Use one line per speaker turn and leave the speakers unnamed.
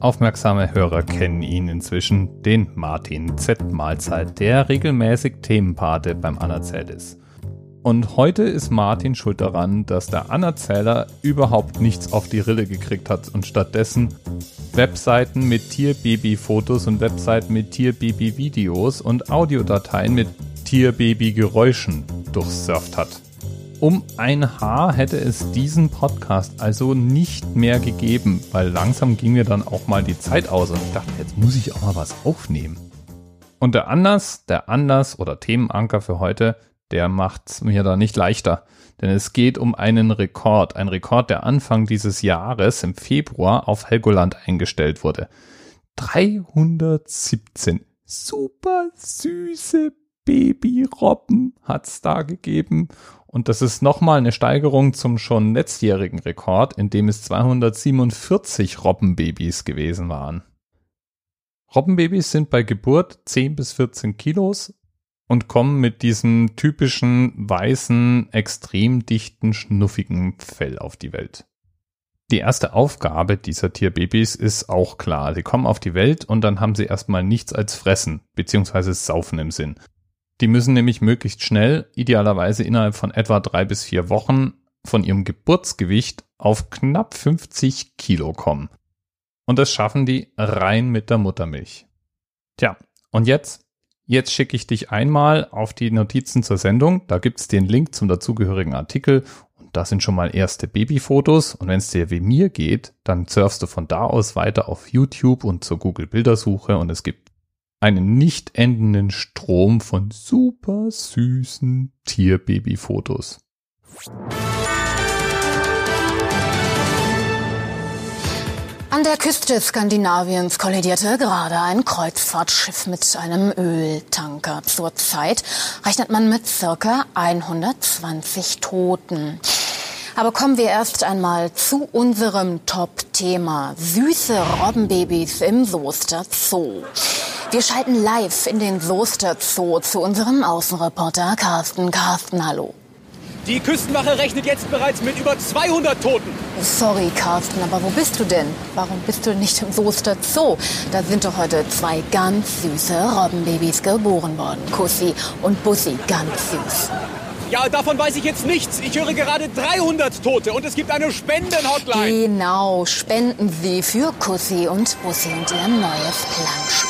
Aufmerksame Hörer kennen ihn inzwischen, den Martin Z. Mahlzeit, der regelmäßig Themenpate beim Anerzählt ist. Und heute ist Martin schuld daran, dass der Anerzähler überhaupt nichts auf die Rille gekriegt hat und stattdessen Webseiten mit Tierbaby-Fotos und Webseiten mit Tierbaby-Videos und Audiodateien mit Tierbaby-Geräuschen durchsurft hat. Um ein Haar hätte es diesen Podcast also nicht mehr gegeben, weil langsam ging mir dann auch mal die Zeit aus und ich dachte, jetzt muss ich auch mal was aufnehmen. Und der Anlass, der Anlass oder Themenanker für heute, der macht's mir da nicht leichter. Denn es geht um einen Rekord. Ein Rekord, der Anfang dieses Jahres im Februar auf Helgoland eingestellt wurde. 317 super süße Babyrobben hat's da gegeben und das ist nochmal eine Steigerung zum schon letztjährigen Rekord, in dem es 247 Robbenbabys gewesen waren. Robbenbabys sind bei Geburt 10 bis 14 Kilos und kommen mit diesem typischen weißen, extrem dichten, schnuffigen Fell auf die Welt. Die erste Aufgabe dieser Tierbabys ist auch klar. Sie kommen auf die Welt und dann haben sie erstmal nichts als Fressen bzw. Saufen im Sinn. Die müssen nämlich möglichst schnell, idealerweise innerhalb von etwa drei bis vier Wochen, von ihrem Geburtsgewicht auf knapp 50 Kilo kommen. Und das schaffen die rein mit der Muttermilch. Tja, und jetzt? Jetzt schicke ich dich einmal auf die Notizen zur Sendung. Da gibt's den Link zum dazugehörigen Artikel. Und da sind schon mal erste Babyfotos. Und wenn es dir wie mir geht, dann surfst du von da aus weiter auf YouTube und zur Google Bildersuche. Und es gibt einen nicht endenden Strom von super süßen Tierbabyfotos.
An der Küste Skandinaviens kollidierte gerade ein Kreuzfahrtschiff mit einem Öltanker. Zurzeit rechnet man mit circa 120 Toten. Aber kommen wir erst einmal zu unserem Top-Thema. Süße Robbenbabys im Soester Zoo. Wir schalten live in den Soester Zoo zu unserem Außenreporter Carsten. Carsten, hallo.
Die Küstenwache rechnet jetzt bereits mit über 200 Toten.
Sorry, Carsten, aber wo bist du denn? Warum bist du nicht im Soester Zoo? Da sind doch heute zwei ganz süße Robbenbabys geboren worden. Kussi und Bussi, ganz süß.
Ja, davon weiß ich jetzt nichts. Ich höre gerade 300 Tote und es gibt eine Spenden-Hotline.
Genau, spenden Sie für Kussi und Bussi und ihr neues Plansch.